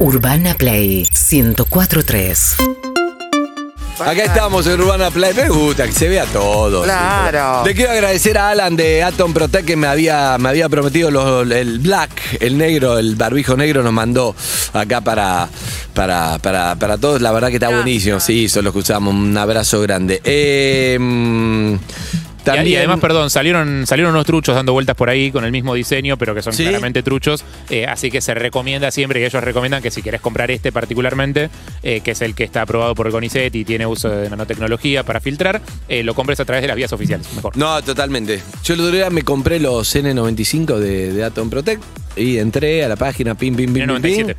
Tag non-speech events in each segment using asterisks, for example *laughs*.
Urbana Play 1043. Acá estamos en Urbana Play. Me gusta que se vea todo. Claro. Le quiero agradecer a Alan de Atom Protect que me había, me había prometido los- el black, el negro, el barbijo negro nos mandó acá para, para, para, para todos. La verdad que está Gracias. buenísimo. Sí, son los que usamos. Un abrazo grande. Eh, mm, también, Y, además, perdón, salieron, salieron unos truchos dando vueltas por ahí con el mismo diseño, pero que son ¿Sí? claramente truchos. eh, así que se recomienda siempre, y ellos recomiendan que si querés comprar este particularmente, eh, que es el que está aprobado por CONICET y tiene uso de nanotecnología para filtrar, eh, lo compres a través de las vías oficiales. Mejor. No, totalmente. Yo el otro día me compré los N95 de, de Atom Protect y entré a la página pim, pim, pim, pim, pim.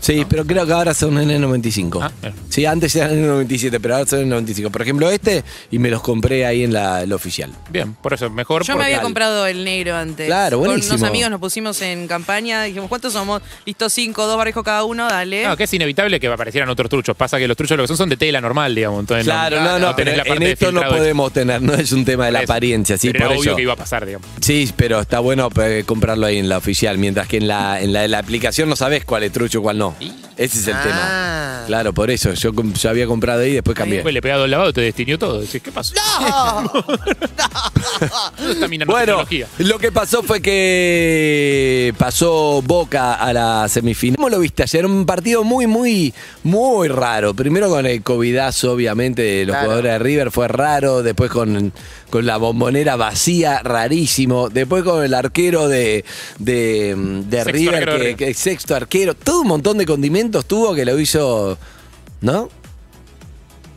N97. Sí, pero creo que ahora son N95. Ah, bien. sí, antes eran N97, pero ahora son N95. Por ejemplo, este, y me los compré ahí en la, el oficial. Bien, por eso mejor. Yo me había comprado el negro antes. Claro, buenísimo. Con unos amigos nos pusimos en campaña, dijimos, ¿cuántos somos? Listo, cinco, dos barrijos cada uno, dale. No, que es inevitable que aparecieran otros truchos. Pasa que los truchos lo que son son de tela normal, digamos. Entonces Claro, no, no, pero tenés la en parte esto no podemos tener, no es un tema de la eso. apariencia, sí, Pero por era obvio eso. que iba a pasar, digamos. Sí, pero está bueno eh, comprarlo ahí en la oficial, mientras que en la, en la, en la aplicación no sabes cuál es trucho y cuál no. Ese es el Ah. tema. Claro, por eso. Yo, com- yo había comprado ahí y después cambié. Después le pegado el lavado, te destinió todo. Decís, ¿qué pasó? *laughs* *laughs* ¿Dónde está Bueno, lo que pasó fue que pasó Boca a la semifinal. ¿Cómo lo viste ayer? Un partido muy, muy, muy raro. Primero con el covidazo, obviamente, de los Claro. jugadores de River fue raro. Después con, con la bombonera vacía, rarísimo. Después con el arquero de, de, de River, arquero que, que sexto arquero. Todo un montón de condimentos tuvo que lo hizo, ¿no?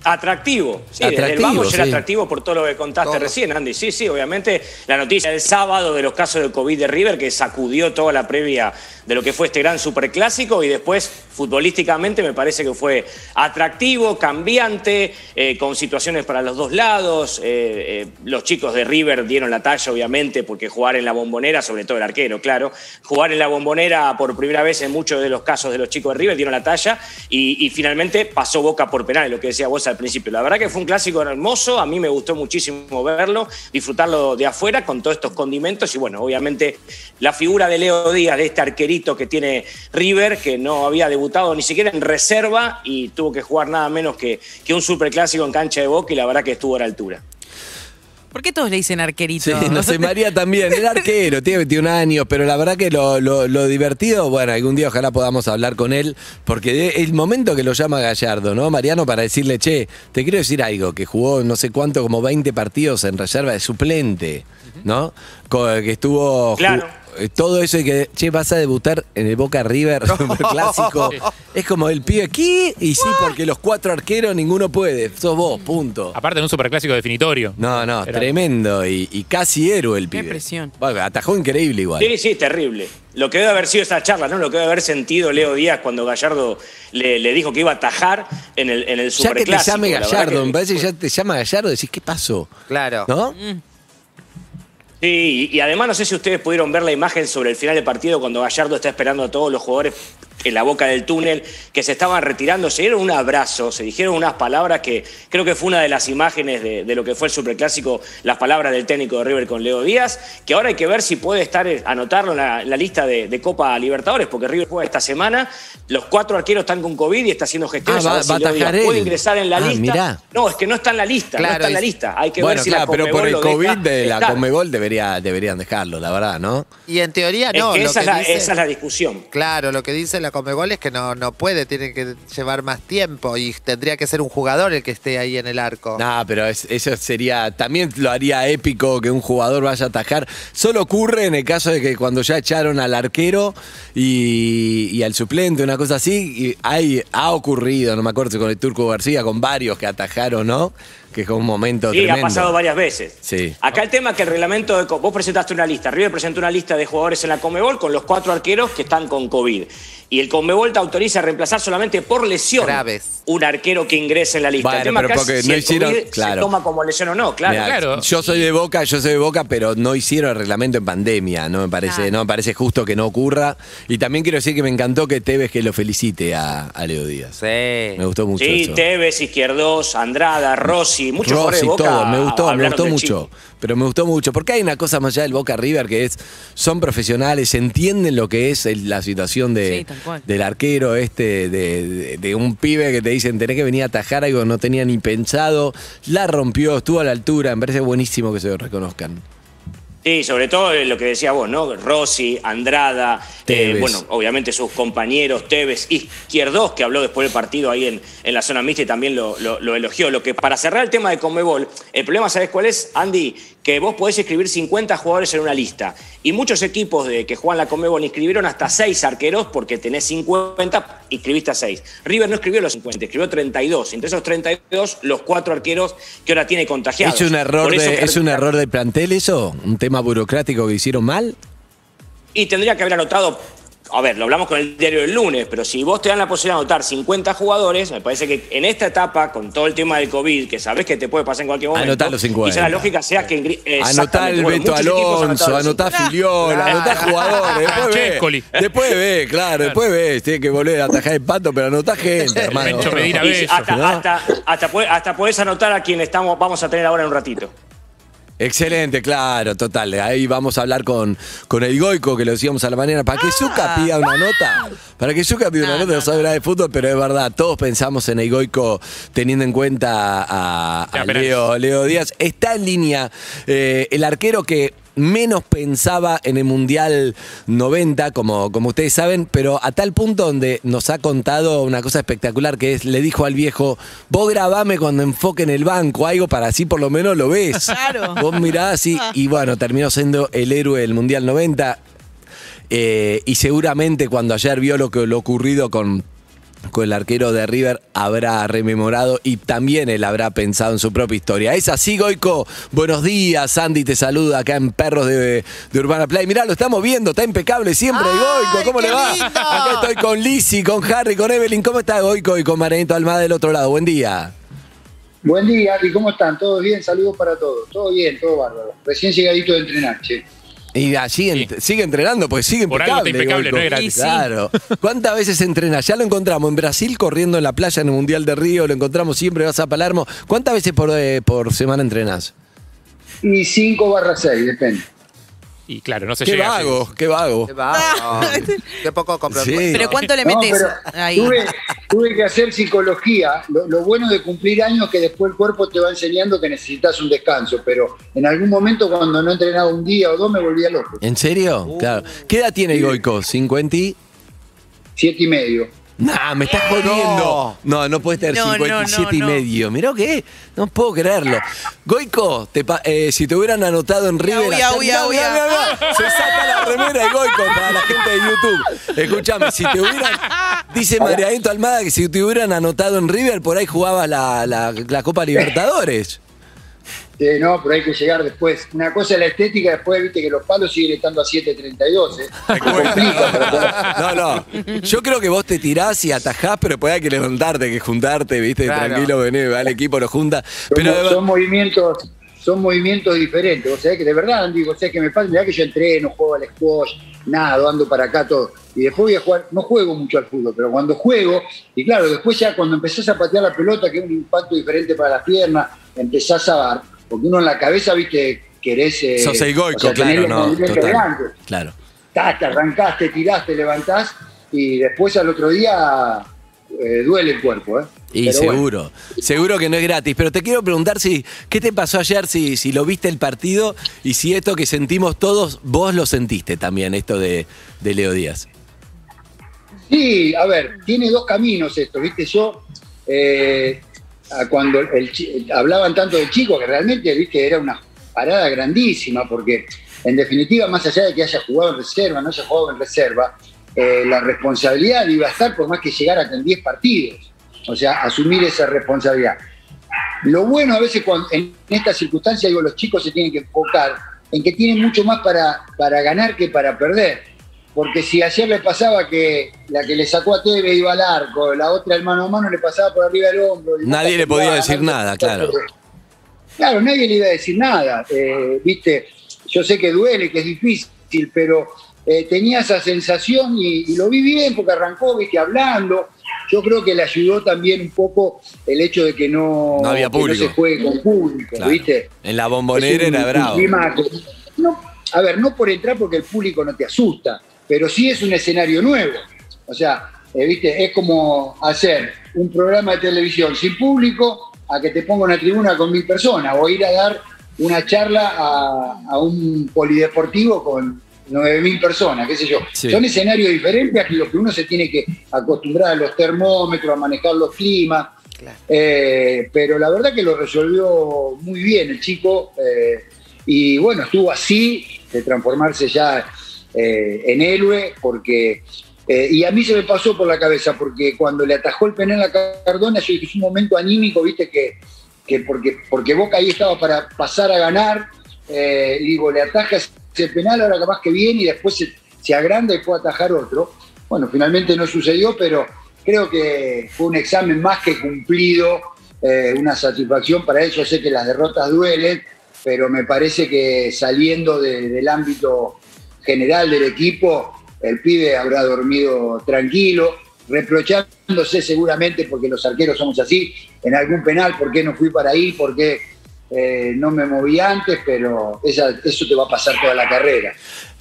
Atractivo, sí, desde el vamos ya era sí. atractivo por todo lo que contaste recién, Andy. Sí, sí, obviamente la noticia del sábado de los casos de COVID de River que sacudió toda la previa de lo que fue este gran superclásico y después futbolísticamente me parece que fue atractivo, cambiante, eh, con situaciones para los dos lados. Eh, eh, los chicos de River dieron la talla, obviamente, porque jugar en la bombonera, sobre todo el arquero, claro, jugar en la bombonera por primera vez en muchos de los casos de los chicos de River dieron la talla y, y finalmente pasó Boca por penal, lo que decía vos al principio. La verdad que fue un clásico hermoso, a mí me gustó muchísimo verlo, disfrutarlo de afuera con todos estos condimentos y bueno, obviamente la figura de Leo Díaz, de este arquerito que tiene River, que no había debutado ni siquiera en reserva y tuvo que jugar nada menos que, que un superclásico en cancha de Boca y la verdad que estuvo a la altura. ¿Por qué todos le dicen arquerito? Sí, no sé, María también, el arquero, *laughs* tiene 21 años, pero la verdad que lo, lo- lo divertido, bueno, algún día ojalá podamos hablar con él, porque el momento que lo llama Gallardo, ¿no? Mariano, para decirle, che, te quiero decir algo, que jugó no sé cuánto, como 20 partidos en reserva de suplente, ¿no? Que estuvo... Claro. Eh, Todo eso y que, che, vas a debutar en el Boca River *laughs* *laughs* clásico. Es como el pibe aquí, y sí, porque los cuatro arqueros ninguno puede. Sos vos, punto. Aparte de un superclásico definitorio. No, no, Era- tremendo y, y casi héroe el Qué pibe. presión. Bueno, atajó increíble igual. Sí, sí, terrible. Lo que debe haber sido esa charla, ¿no? Lo que debe haber sentido Leo Díaz cuando Gallardo le, le dijo que iba a atajar en el, en el ya que te superclásico. llame La verdad Gallardo, que me parece que ya te llama Gallardo y decís, ¿qué pasó? Claro. ¿No? Sí, y, además no sé si ustedes pudieron ver la imagen sobre el final del partido cuando Gallardo está esperando a todos los jugadores en la boca del túnel que se estaban retirando, se dieron un abrazo, se dijeron unas palabras que creo que fue una de las imágenes de, de lo que fue el superclásico, las palabras del técnico de River con Leo Díaz, que ahora hay que ver si puede estar, eh, anotarlo en la, lista de, de Copa Libertadores, porque River juega esta semana, los cuatro arqueros están con COVID y está haciendo gestiones, Ah, va- a ver si va a Leo Díaz atajar puede ingresar en la Ah, lista. mirá. No, es que no está en la lista, no está en la lista, hay que Bueno, ver si claro, la pero por el lo COVID deja de la estar. Conmebol debería, deberían dejarlo, la verdad, ¿no? Y en teoría Es no. que esa, es la, dice- esa es la discusión. Claro, lo que dice la Comebol es que no, no puede, tiene que llevar más tiempo y tendría que ser un jugador el que esté ahí en el arco. No, pero es- eso sería, también lo haría épico que un jugador vaya a atajar. Solo ocurre en el caso de que cuando ya echaron al arquero y, al suplente, una cosa así, y ha ocurrido, no me acuerdo con el Turco García, con varios que atajaron, ¿no? Que es un momento Sí, tremendo. ha pasado varias veces. Sí. Acá el tema es que el reglamento de... Vos presentaste una lista, River presentó una lista de jugadores en la Comebol con los cuatro arqueros que están con COVID. Y el Conmebol te autoriza a reemplazar solamente por lesión Graves. un arquero que ingrese en la lista. Bueno, el tema pero acá porque es si no el hicieron- COVID claro. se toma como lesión o no, claro. Mirá, claro. Yo soy de Boca, yo soy de Boca, pero no hicieron el reglamento en pandemia. No me parece, Claro. no me parece justo que no ocurra. Y también quiero decir que me encantó que Tevez que lo felicite a, a Leo Díaz. Sí. Me gustó mucho Sí, eso. Tevez, Izquierdos, Andrada, Rossi. Rossi, de Rossi, Boca todo, me gustó, me gustó mucho. Pero me gustó mucho. Porque hay una cosa más allá del Boca River que es, son profesionales, entienden lo que es el- la situación de, Sí, del arquero este, de, de- de un pibe que te dicen tenés que venir a atajar algo que no tenía ni pensado. La rompió, estuvo a la altura. Me parece buenísimo que se lo reconozcan. Sí, sobre todo eh, lo que decía vos, ¿no? Rossi, Andrada, eh, bueno, obviamente sus compañeros, Tevez, Izquierdos, que habló después del partido ahí en, en la zona mixta y también lo, lo- lo elogió. Lo que para cerrar el tema de Conmebol, el problema, ¿sabes cuál es, Andy? Que vos podés escribir 50 jugadores en una lista. Y muchos equipos de que juegan la Conmebol inscribieron hasta 6 arqueros porque tenés 50, inscribiste a 6. River no escribió los 50, escribió 32. Entre esos 32, los cuatro arqueros que ahora tiene contagiados. ¿Es un error eso de, es un error del plantel eso? ¿Un tema burocrático que hicieron mal? Y tendría que haber anotado, a ver, lo hablamos con el diario del lunes, pero si vos te dan la posibilidad de anotar 50 jugadores, me parece que en esta etapa, con todo el tema del COVID, que sabés que te puede pasar en cualquier momento, Anotá los 50. quizá la lógica sea que... ingri- Anotá el bueno, Beto Alonso, anotá 50. Filiol, anotá jugadores. Después ve, después ve, claro, después ve. Tiene que volver a atajar el pato, pero anotá gente, *laughs* hermano. Medina hasta, ¿no? hasta, hasta, podés- hasta podés anotar a quien estamos, vamos a tener ahora en un ratito. Excelente, claro, total. Ahí vamos a hablar con, con el Goico, que lo decíamos a la mañana, para que Zucca pida una nota. Para que Zucca pida una No, nota, no, no sabe de fútbol, pero es verdad, todos pensamos en el Goico teniendo en cuenta a, Leo, Leo Díaz. Está en línea eh, el arquero que menos pensaba en el Mundial 90, como, como ustedes saben, pero a tal punto donde nos ha contado una cosa espectacular que es, le dijo al viejo, vos grabame cuando enfoque en el banco, algo para así por lo menos lo ves. Claro. Vos mirás y, y bueno, terminó siendo el héroe del Mundial 90. Eh, y seguramente cuando ayer vio lo que lo ocurrido con, con el arquero de River, habrá rememorado y también él habrá pensado en su propia historia. Es así, Goico. Buenos días, Andy te saluda acá en Perros de, de Urbana Play. Mirá, lo estamos viendo, está impecable siempre, ¡Ay, Goico. ¿Cómo qué le va? lindo! Acá estoy con Lizzy, con Harry, con Evelyn. ¿Cómo está Goico? Y con Marianito Almada del otro lado. Buen día. Buen día, ¿y cómo están? ¿Todos bien? Saludos para todos. Todo bien, todo bárbaro. Recién llegadito de entrenar, che. Y allí ent- sigue entrenando, porque sigue Por algo impecable. está impecable, Goico. no es gratis. Y sí. Claro. *laughs* ¿Cuántas veces entrena? Ya lo encontramos en Brasil corriendo en la playa en el Mundial de Río, lo encontramos siempre, vas a Palermo. ¿Cuántas veces por, eh, por semana entrenas? Y 5 barra 6, depende. Y claro, no se Qué llega vago, qué vago. Qué vago. *laughs* Qué poco compromiso. Sí. Pero ¿cuánto le metes pero ahí? tuve, tuve que hacer psicología. Lo, lo bueno de cumplir años es que después el cuerpo te va enseñando que necesitas un descanso. Pero en algún momento, cuando no entrenaba un día o dos, me volvía loco. ¿En serio? Claro. ¿Qué edad tiene el Goico? ¿50? y- Siete y medio. Nah, me estás jodiendo. No, no puedes tener No, no, 57 y no, no. medio. Mirá qué, no puedo creerlo. Goico, te pa- eh, si te hubieran anotado en River. Uy, ayer- uy, Mirá, uy, mirá, uy. mirá, mirá. Se saca la remera de Goico para la gente de YouTube. Escúchame, si te hubieran. Dice Marianito Almada que si te hubieran anotado en River, por ahí jugabas la, la- la Copa Libertadores. Eh, no, pero hay que llegar después. Una cosa es la estética, después viste que los palos siguen estando a 7.32. ¿eh? *laughs* Complica, pero- No, no. Yo creo que vos te tirás y atajás, pero después hay que levantarte, que juntarte, viste, Claro. tranquilo, venir, va el equipo, lo junta. Son, Pero son movimientos son movimientos diferentes. O sea que de verdad, digo, o sea que me pasa, mirá que yo entreno, juego al squash, nada, ando para acá todo. Y después voy a jugar, no juego mucho al fútbol, pero cuando juego, y claro, después ya cuando empezás a patear la pelota, que es un impacto diferente para las piernas, empezás a, porque uno en la cabeza, viste, querés... eh, sos el o sea, claro, no, total. Claro. Tac, arrancaste, tiraste, levantás, y después al otro día eh, duele el cuerpo, ¿eh? Y Pero bueno. seguro, seguro que no es gratis. Pero te quiero preguntar si, ¿qué te pasó ayer? Si, si lo viste el partido y si esto que sentimos todos, vos lo sentiste también, esto de, de Leo Díaz. Sí, a ver, tiene dos caminos esto, ¿viste? Yo, eh, cuando el, chi- hablaban tanto del chico, que realmente, ¿viste? Era una parada grandísima, porque en definitiva, más allá de que haya jugado en reserva, no haya jugado en reserva, eh, la responsabilidad iba a estar por más que llegara con 10 partidos. O sea, asumir esa responsabilidad. Lo bueno a veces cuando, en estas circunstancias, digo, los chicos se tienen que enfocar en que tienen mucho más para, para ganar que para perder. Porque si ayer le pasaba que la que le sacó a Teve iba al arco, la otra el mano a mano le pasaba por arriba del hombro. Nadie le podía decir nada, claro. Claro, nadie le iba a decir nada. eh, Viste, yo sé que duele, que es difícil, pero eh, tenía esa sensación y, y lo vi bien porque arrancó, viste, hablando. yo creo que le ayudó también un poco el hecho de que no, No había que no público. se juegue con público, Claro. ¿viste? En la bombonera un- era bravo. clima que- no, a ver, no por entrar porque el público no te asusta, pero sí es un escenario nuevo. O sea, eh, viste, es como hacer un programa de televisión sin público a que te ponga una tribuna con mil personas o ir a dar una charla a, a un polideportivo con nueve mil personas, qué sé yo. Sí. Son escenarios diferentes a los que uno se tiene que acostumbrar a los termómetros, a manejar los climas. Eh, pero la verdad que lo resolvió muy bien el chico eh, y bueno, estuvo así de transformarse ya eh, en héroe porque... eh, y a mí se me pasó por la cabeza porque cuando le atajó el penal a Cardona, yo dije, es un momento anímico, viste, que, que porque, porque Boca ahí estaba para pasar a ganar, eh, digo, le ataja ese penal, ahora capaz que viene y después se, agranda y puede atajar otro. Bueno, finalmente no sucedió, pero creo que fue un examen más que cumplido, una satisfacción para. Yo sé que las derrotas duelen, pero me parece que saliendo de- del ámbito general del equipo, el pibe habrá dormido tranquilo, reprochándose seguramente, porque los arqueros somos así, en algún penal, por qué no fui para ahí, por qué eh, no me moví antes, pero eso te va a pasar toda la carrera.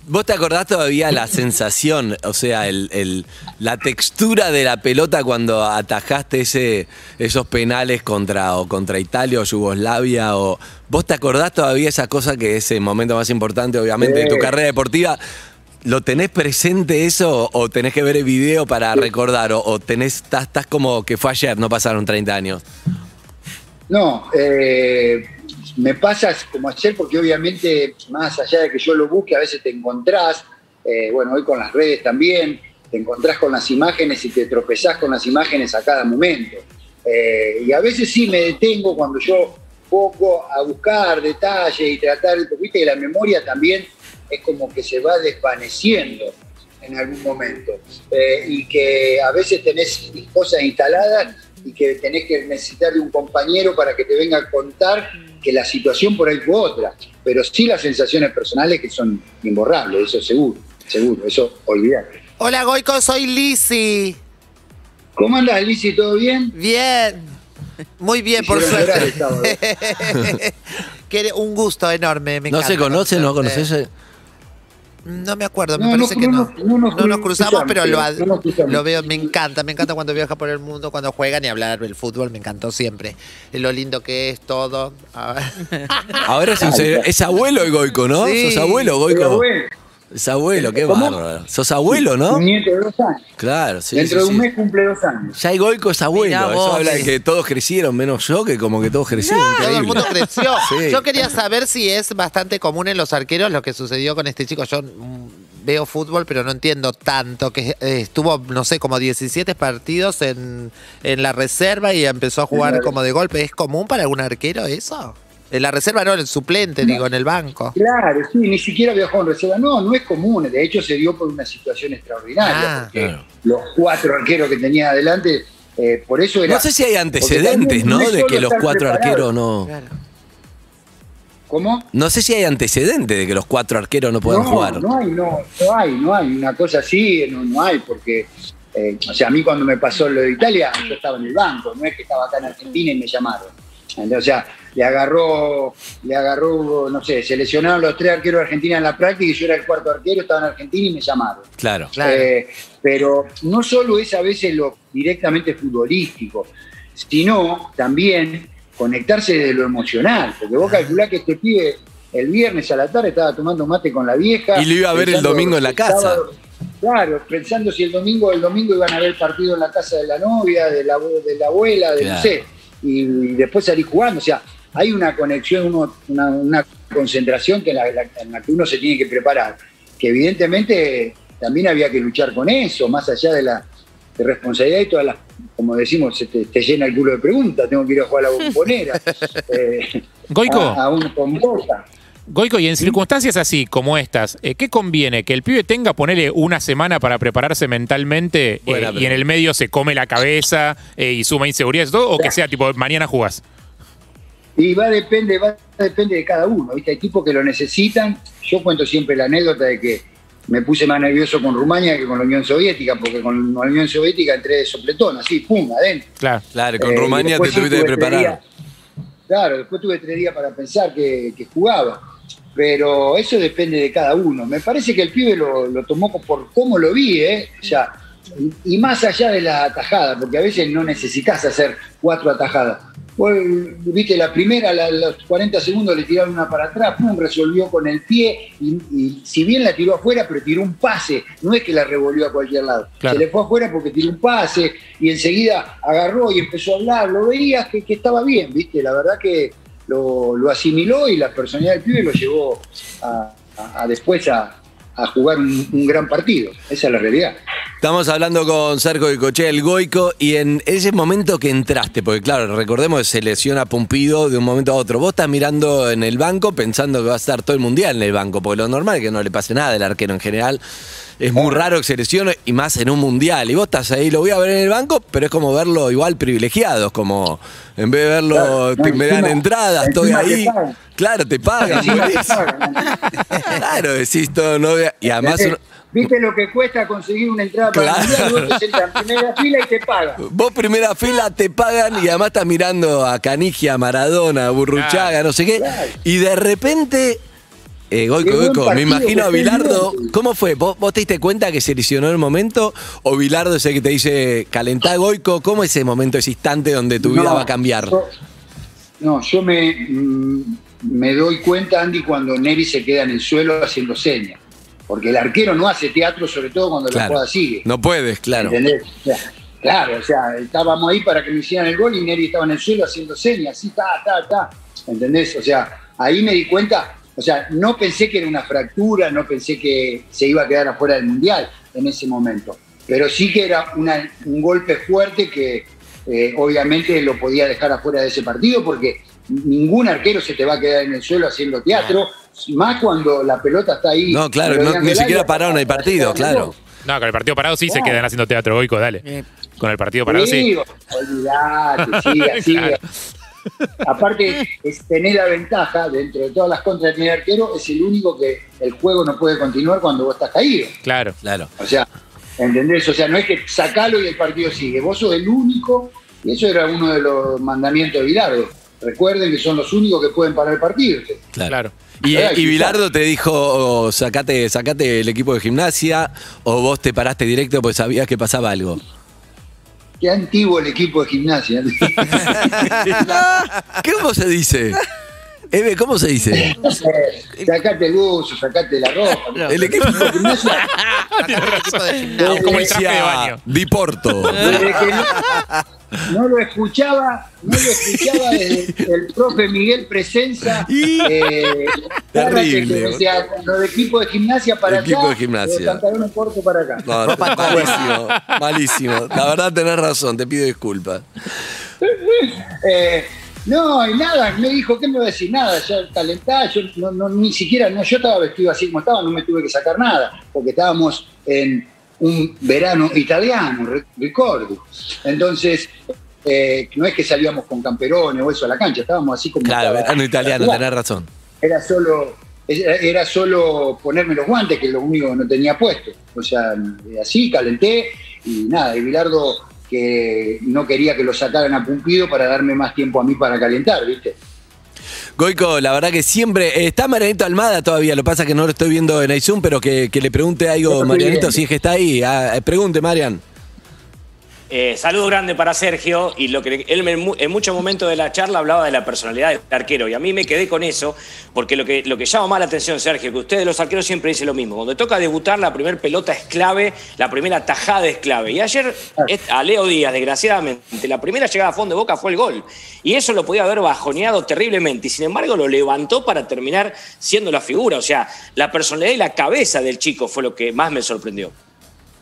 ¿Vos te acordás todavía la sensación, o sea, el, el- la textura de la pelota cuando atajaste ese, esos penales contra, o contra Italia o Yugoslavia? O, ¿Vos te acordás todavía esa cosa que es el momento más importante, obviamente, de tu carrera deportiva? ¿Lo tenés presente eso o tenés que ver el video para recordar? ¿O, o tenés, estás, estás como que fue ayer, no pasaron 30 años? No, eh, me pasa como ayer porque obviamente más allá de que yo lo busque, a veces te encontrás, eh, bueno, hoy con las redes también, te encontrás con las imágenes y te tropezás con las imágenes a cada momento. Eh, y a veces sí me detengo cuando yo poco a buscar detalles y tratar, viste que la memoria también es como que se va desvaneciendo en algún momento. Eh, y que a veces tenés cosas instaladas y que tenés que necesitar de un compañero para que te venga a contar que la situación por ahí fue otra. Pero sí las sensaciones personales que son imborrables, eso seguro, seguro, eso olvidate. Hola Goico, soy Lisi. ¿Cómo andas, Lizzy? ¿Todo bien? Bien. Muy bien, por suerte. *laughs* un gusto enorme. me ¿No se conocen? ¿No conoces? No me acuerdo, me No, parece no, que no no. nos- no nos No nos cruzamos, pero lo, veo, me encanta, me encanta cuando viaja por el mundo, cuando juegan y hablar del fútbol, me encantó siempre. Lo lindo que es todo. Ah. Ahora es, un es abuelo el Goico, ¿no? Sí. Sos abuelo, Goico. Es abuelo, qué ¿Cómo? bárbaro. Sos abuelo, ¿no? un nieto de dos años. Claro, sí. Dentro sí, de un sí. mes cumple dos años. Ya Goico es abuelo. Mirá Eso vos. habla de que todos crecieron, menos yo, que como que todos crecieron. Todo el mundo creció. *laughs* Sí. Yo quería saber si es bastante común en los arqueros lo que sucedió con este chico. Yo mm, veo fútbol, pero no entiendo tanto. Que eh, estuvo, no sé, como 17 partidos en, en la reserva y empezó a jugar Claro. como de golpe. ¿Es común para algún arquero eso? En la reserva no, en el suplente, digo, en el banco. Claro, sí, ni siquiera viajó en reserva. No, no es común. De hecho, se dio por una situación extraordinaria. Ah. porque Claro. los cuatro arqueros que tenía adelante, eh, por eso era. No sé si hay antecedentes, ¿no? De que los cuatro arqueros no. ¿Cómo? No sé si hay antecedentes de que los cuatro arqueros no puedan no, jugar. No hay, no, no hay, no hay. Una cosa así, no, no hay, porque. eh, o sea, a mí cuando me pasó lo de Italia, yo estaba en el banco, no es que estaba acá en Argentina y me llamaron. Entonces, o sea, le agarró, le agarró, no sé, se lesionaron los tres arqueros de Argentina en la práctica y yo era el cuarto arquero, estaba en Argentina y me llamaron. Claro. Claro. Eh, pero no solo es a veces lo directamente futbolístico, sino también conectarse de lo emocional. Porque vos calculás que este pibe el viernes a la tarde estaba tomando mate con la vieja. Y lo iba a ver el domingo en la casa. sábado- claro, pensando si el domingo el domingo iban a ver el partido en la casa de la novia, de la, abue- de la abuela, de no Claro. sé, y, y después salir jugando. O sea, hay una conexión, uno- una, una concentración que en la, la- en la que uno se tiene que preparar, que evidentemente también había que luchar con eso, más allá de la de responsabilidad y todas las, como decimos, se te, te llena el culo de preguntas, tengo que ir a jugar a la bombonera, *laughs* eh, Goico. a, a un con boca. Goico, y en circunstancias así como estas, eh, ¿qué conviene? ¿Que el pibe tenga, ponerle una semana para prepararse mentalmente eh, y en el medio se come la cabeza eh, y suma inseguridad y todo? ¿O que sea tipo, mañana jugás? Y va depende, va depende de cada uno, ¿viste? Hay tipos que lo necesitan. Yo cuento siempre la anécdota de que me puse más nervioso con Rumania que con la Unión Soviética, porque con la Unión Soviética entré de sopletón, así, pum, adentro. Claro. Claro, con Eh, Rumania te tuviste que tuve tres preparar. días- claro, después tuve tres días para pensar que, que jugaba. Pero eso depende de cada uno. Me parece que el pibe lo, lo tomó por cómo lo vi, ¿eh? O sea, y más allá de la atajada, porque a veces no necesitas hacer cuatro atajadas. Vos, viste, la primera, la- los 40 segundos le tiraron una para atrás, pum, resolvió con el pie, y, y si bien la tiró afuera, pero tiró un pase, no es que la revolvió a cualquier lado. Claro. Se le fue afuera porque tiró un pase y enseguida agarró y empezó a hablar, lo veías que, que estaba bien, viste, la verdad que lo, lo asimiló y la personalidad del pibe lo llevó a, a- a después a, a jugar un, un gran partido, esa es la realidad. Estamos hablando con Sergio Goicochea, el Goico, y en ese momento que entraste, porque claro, recordemos que se lesiona Pumpido de un momento a otro. Vos estás mirando en el banco pensando que va a estar todo el mundial en el banco, porque lo normal es que no le pase nada al arquero en general. Es muy raro que se lesione y más en un mundial. Y vos estás ahí, lo voy a ver en el banco, pero es como verlo igual privilegiados, como en vez de verlo, Claro, no, te, me dan entradas, estoy ahí. Claro, te pagan. *laughs* Claro, decís todo, no Y además. ¿Viste lo que cuesta conseguir una entrada para Claro. el mundial? Vos te sentás en primera fila y te pagan. Vos primera fila te pagan y además estás mirando a Canigia, a Maradona, a Burruchaga, no sé qué. Claro. Y de repente, eh, Goico, buen Goico, me imagino a Bilardo. ¿Cómo fue? ¿Vos, vos te diste cuenta que se lesionó el momento? ¿O Bilardo es el que te dice, calentá Goico? ¿Cómo es ese momento, ese instante donde tu vida va a cambiar? yo- no, yo me, mm, me doy cuenta, Andy, cuando Neri se queda en el suelo haciendo señas. Porque el arquero no hace teatro, sobre todo cuando la Claro. jugada sigue. No puedes, claro. ¿Entendés? O sea, claro, o sea, estábamos ahí para que me hicieran el gol y Neri estaba en el suelo haciendo señas, así, ta, ta, ta. ¿Entendés? O sea, ahí me di cuenta, o sea, no pensé que era una fractura, no pensé que se iba a quedar afuera del mundial en ese momento. Pero sí que era una- un golpe fuerte que eh, obviamente lo podía dejar afuera de ese partido porque ningún arquero se te va a quedar en el suelo haciendo teatro, más cuando la pelota está ahí. No, claro, no- de ni siquiera pararon el partido, claro. No, con el partido parado sí se quedan haciendo teatro, Goico, dale. Eh, Con el partido parado sí. Sí, olvidate, *laughs* sí, así. Claro. Aparte, es, tenés la ventaja, dentro de todas las contras que tiene el arquero, es el único que el juego no puede continuar cuando vos estás caído. Claro. Claro. O sea, ¿entendés? O sea, no es que sacalo y el partido sigue. Vos sos el único, y eso era uno de los mandamientos de Bilardo. Recuerden que son los únicos que pueden parar el partido. Claro. Claro. Y, quizá. Bilardo te dijo, oh, sacate, sacate el equipo de gimnasia, o vos te paraste directo porque sabías que pasaba algo. Qué antiguo el equipo de gimnasia. *laughs* ¿Cómo se dice? Eve, ¿cómo se dice? sacate el buzo, sacate la ropa. El equipo de gimnasia *laughs* equipo. Es como el traje de baño. Diporto. Desde que no, no lo escuchaba, no lo escuchaba desde el profe Miguel Presenza. *laughs* Eh, Terrible. decía, lo de equipo de gimnasia para Equipo allá, de gimnasia. pantalones cortos para acá. No, malísimo, malísimo. La verdad tenés razón, te pido disculpas. Eh, no, y nada, me dijo, ¿qué me va a decir? Nada, ya calentá, yo no, no, ni siquiera, no, yo estaba vestido así como estaba, no me tuve que sacar nada, porque estábamos en un verano italiano, re- ricordo. Entonces, eh, no es que salíamos con camperones o eso a la cancha, estábamos así como... Claro, verano italiano, tenés razón. Era solo, era, era solo ponerme los guantes, que es lo único que no tenía puesto. O sea, así calenté y nada, y Bilardo que no quería que lo sacaran a Pumpido para darme más tiempo a mí para calentar, ¿viste? Goico, la verdad que siempre. eh, está Marianito Almada todavía, lo pasa que no lo estoy viendo en iZoom, pero que, que le pregunte algo, Marianito, si es que está ahí. Ah, eh, pregunte, Marian. Eh, saludo grande para Sergio y lo que él me- en muchos momentos de la charla hablaba de la personalidad del arquero y a mí me quedé con eso porque lo que, lo que llama más la atención Sergio que ustedes los arqueros siempre dicen lo mismo cuando toca debutar la primera pelota es clave la primera tajada es clave. Y ayer es- a Leo Díaz desgraciadamente la primera llegada a fondo de Boca fue el gol. Y eso lo podía haber bajoneado terriblemente y sin embargo lo levantó para terminar siendo la figura. O sea la personalidad y la cabeza del chico fue lo que más me sorprendió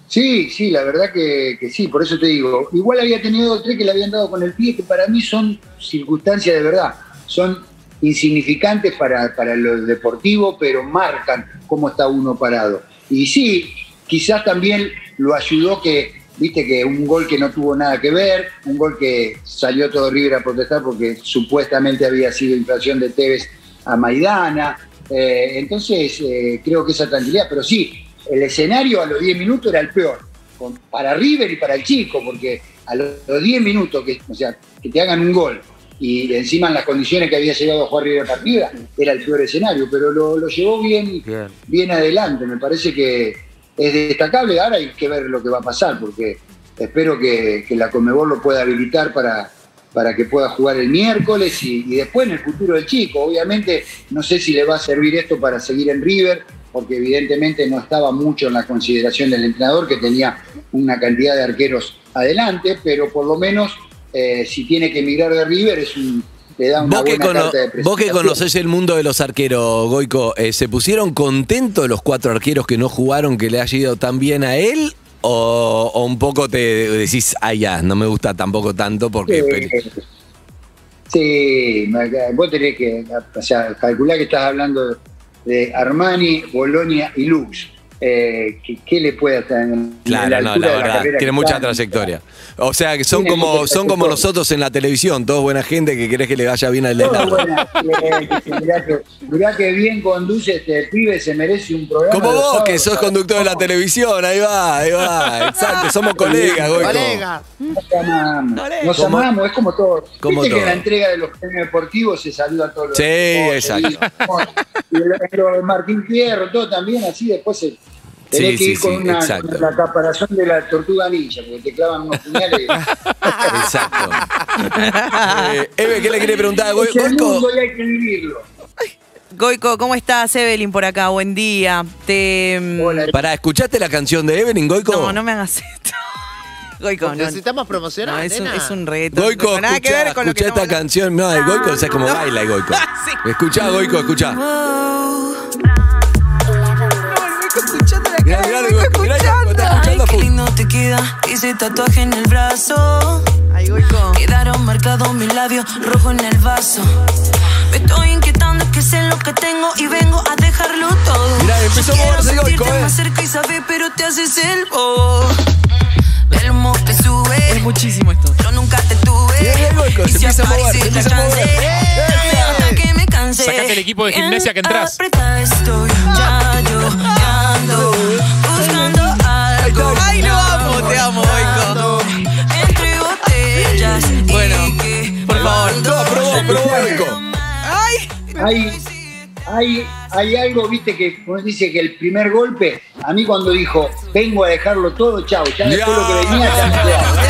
Sí, sí, la verdad que, que sí, por eso te digo. Igual había tenido tres que le habían dado con el pie, que para mí son circunstancias de verdad. Son insignificantes para, para lo deportivo, pero marcan cómo está uno parado. Y sí, quizás también lo ayudó que, viste, que un gol que no tuvo nada que ver, un gol que salió todo River a protestar porque supuestamente había sido infracción de Tevez a Maidana. Eh, entonces, eh, creo que esa tranquilidad, pero sí, el escenario a los 10 minutos era el peor, para River y para el chico, porque a los, los 10 minutos, que, o sea, que te hagan un gol y encima en las condiciones que había llegado a jugar River partida, era el peor escenario, pero lo, lo llevó bien, Bien. bien adelante. Me parece que es destacable. Ahora hay que ver lo que va a pasar, porque espero que, que la Conmebol lo pueda habilitar para, para que pueda jugar el miércoles y, y después en el futuro del chico. Obviamente, no sé si le va a servir esto para seguir en River, porque evidentemente no estaba mucho en la consideración del entrenador, que tenía una cantidad de arqueros adelante, pero por lo menos eh, si tiene que emigrar de River es un, le da una Vos que, buena cono- carta de vos que conocés el mundo de los arqueros, Goico, eh, ¿se pusieron contentos los cuatro arqueros que no jugaron que le haya ido tan bien a él? ¿O, o un poco te decís, ah, ya, no me gusta tampoco tanto porque... Sí, ma- vos tenés que, o sea, calcular que estás hablando de Armani, Bolonia y Lux. Eh, ¿qué, qué le puede hacer en Claro, la no, la verdad, tiene mucha está? trayectoria. O sea, que son como, son como nosotros en la televisión, todos buena gente que querés que le vaya bien al gente, mirá, que, mirá que bien conduce este pibe, se merece un programa. Como vos, sábados. que sos conductor de la televisión, ahí va, ahí va, exacto, somos colegas, Goico. Colega. Nos amamos, nos amamos, es como todo. como Viste que en la entrega de los premios deportivos se saluda a todos los Sí, exacto. Lo Martín Fierro, todo también, así después se, tenés Sí, que sí, ir con, sí, una, exacto. con la caparazón de la tortuga ninja, porque te clavan unos puñales. Exacto. *laughs* Eh, Eve, ¿qué le quiere preguntar a Goi- es el Goico? mundo y hay que vivirlo. Goico, ¿cómo estás? Evelyn por acá, buen día. Te. mm, Hola, Pará, ¿escuchaste la canción de Evelyn, Goico? No, no me hagas esto. Goico, no. Necesitamos promocionar, No, es un, nena. es un reto. Goico, no tiene nada que ver con lo que esta canción. No, el Goico, ¿sabes cómo baila el Goico? *laughs* Sí. Escuchá, Goico, escuchá. escuchando la cara mirá, de el Goico Goico, mirá, está escuchando. Qué lindo te queda ese tatuaje en el brazo. Ay, Goico. Quedaron marcados mis labios rojo en el vaso. Me estoy inquietando, es que sé lo que tengo y vengo a dejarlo todo. Mirá, empezó a moverse el sentirte Goico, eh. más cerca y saber, pero te haces el bobo. Muchísimo esto. Yo nunca te tuve. Y si empieza a mover, hasta que me canse. Sacate el equipo de gimnasia que entras. Estoy, ya yo ya ando buscando algo. Ay, lo amo, te amo, Goico. Entre botellas. Bueno, por favor. No, probó, probó, Goico. Ay, hay, hay, hay algo, viste, que como dice que el primer golpe, a mí cuando dijo, vengo a dejarlo todo, chao, ya después lo que venía, ya no quedaba.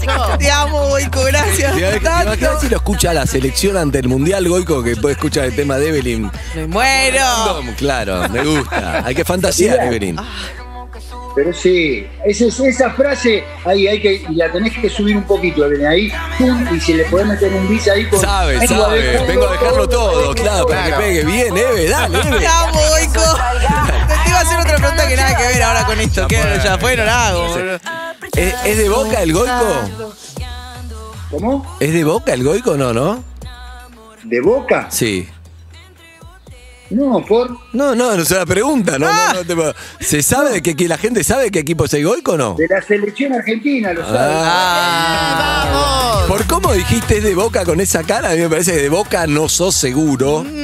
*laughs* te amo, Goico, gracias. ¿Te imaginas tanto. si lo escucha la selección ante el Mundial, Goico, que puede escuchar el tema de Evelyn? Me muero. Claro, me gusta. Hay que fantasear, Evelyn. Pero sí, esa, esa frase ahí hay que, y la tenés que subir un poquito, Belén, ahí, pum, y si le podés meter un bis ahí con. Sabe, vengo a sabe. dejarlo Vengo a dejarlo todo, claro, para que pegue bien, Eve, dale, Eve. Te amo, Goico. Te iba a hacer otra pregunta que nada que ver ahora con esto. ¿Qué? Ya fue, no la hago. ¿Es, es de boca el Goico? ¿Cómo? ¿Es de boca el Goico no, no? ¿De boca? Sí. No, por. No, no, no es una pregunta, no, no, no te puedo- ¿Se sabe de que, que la gente sabe qué equipo es el Goico o no? De la selección argentina, lo sabes. Ah. ¡Vamos! Por cómo dijiste es de boca con esa cara, a mí me parece que de boca no sos seguro. *laughs*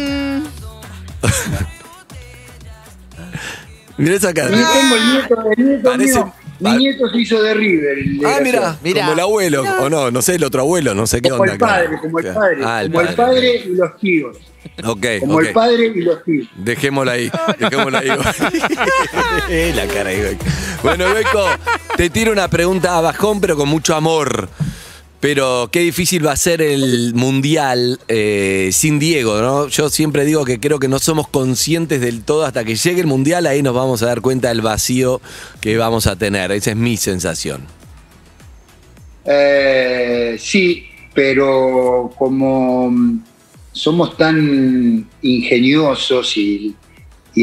Mira esa cara. Y tengo el nieto, el nieto Parece- mío, mi pa- nieto se hizo de River. el Ah, mira, Mirá. como el abuelo, o no, no sé, el otro abuelo, no sé qué Como onda. el padre, claro. como el padre. Ah, como el padre y los tíos. Ok, Como el padre y los tíos. Dejémosla ahí, dejémosla ahí. *laughs* *laughs* La cara de. Bueno, Goico, te tiro una pregunta a bajón, pero con mucho amor. Pero qué difícil va a ser el mundial eh, sin Diego, ¿no? Yo siempre digo que creo que no somos conscientes del todo hasta que llegue el mundial, ahí nos vamos a dar cuenta del vacío que vamos a tener. Esa es mi sensación. Eh, sí, pero como somos tan ingeniosos y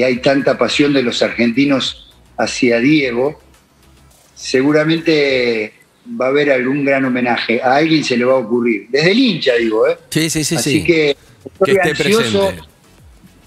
hay tanta pasión de los argentinos hacia Diego, seguramente va a haber algún gran homenaje. A alguien se le va a ocurrir. Desde el hincha, digo, ¿eh? Sí, sí, sí, Así sí. que estoy Que esté ansioso, presente.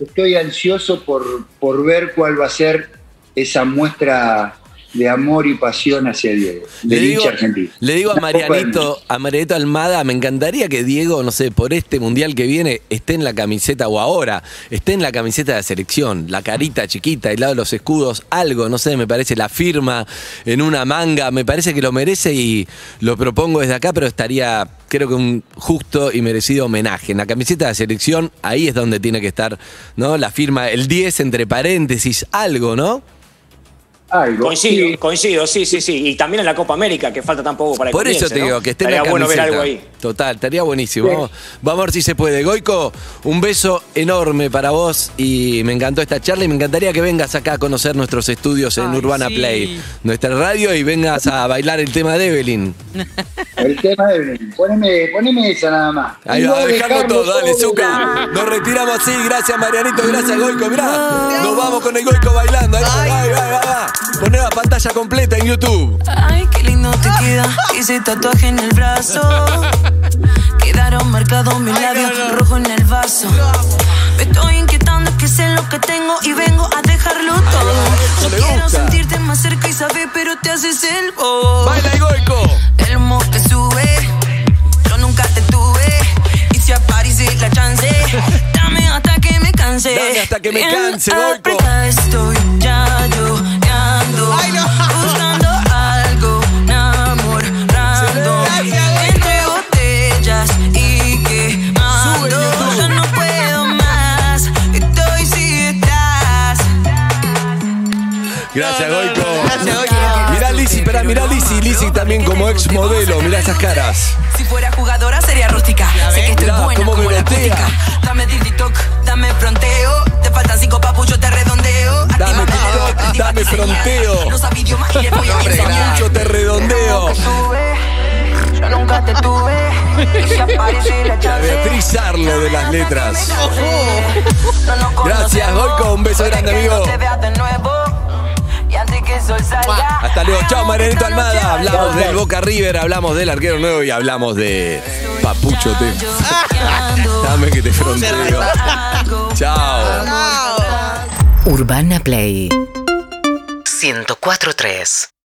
estoy ansioso por, por ver cuál va a ser esa muestra de amor y pasión hacia Diego, Le del digo, argentino. le digo a Marianito, a Marianito Almada, me encantaría que Diego, no sé, por este mundial que viene, esté en la camiseta o ahora, esté en la camiseta de la selección, la carita chiquita, al lado de los escudos, algo, no sé, me parece la firma en una manga, me parece que lo merece y lo propongo desde acá, pero estaría, creo que un justo y merecido homenaje. En la camiseta de la selección, ahí es donde tiene que estar, ¿no? La firma, el 10 entre paréntesis, algo, ¿no? Algo. Coincido, Sí. coincido, sí, sí, sí. Y también en la Copa América, que falta tampoco para que Por eso comience, te ¿no? digo, que esté la Estaría bueno ver algo ahí. Total, estaría buenísimo. Sí. Vamos, vamos a ver si se puede. Goico, un beso enorme para vos y me encantó esta charla y me encantaría que vengas acá a conocer nuestros estudios en Ay, Urbana sí. Play, nuestra radio y vengas a bailar el tema de Evelyn. *laughs* El tema de Belén. Poneme, poneme esa nada más. Ahí va, vos dejamos todo, dale. Zuka. Nos retiramos así, gracias Marianito, gracias Goico, mirá. Nos vamos con el Goico bailando. Ahí va, ahí va, ahí va, ahí va. Poné la pantalla completa en YouTube. Ay, qué lindo te queda ese tatuaje en el brazo. Quedaron marcados mis labios rojo en el vaso. Me estoy inquietando, es que sé lo que tengo y vengo a dejarlo todo. Yo quiero gusta. sentirte más cerca y saber, pero te haces el bobo. Baila el Goico. El mo que sube, yo nunca te tuve. Y si aparece la chance, *laughs* dame hasta que me canse. Dame hasta que me canse, Goico. estoy ya Gracias, Goico. Gracias, Goico. Mirá Lizzy, espera, mirá Lizzy, Lizzy también como ex modelo, mirá esas caras. Si fuera jugadora sería rústica. Sé que estoy buena cómo como la. Dame TikTok, dame fronteo. Te faltan cinco papus, yo te redondeo. Dame TikTok, dame fronteo. No sabes idioma y le voy a enseñar. Mucho te redondeo. Yo nunca te tuve. La. Beatriz Arlo de las letras. Gracias. Goico, un beso grande, amigo. Sol salga. Hasta luego, chao Marianito Almada. Hablamos del Boca River, hablamos del arquero nuevo y hablamos de Papucho Te. *laughs* Dame que te fronteo. Chao. Urbana Play 104.3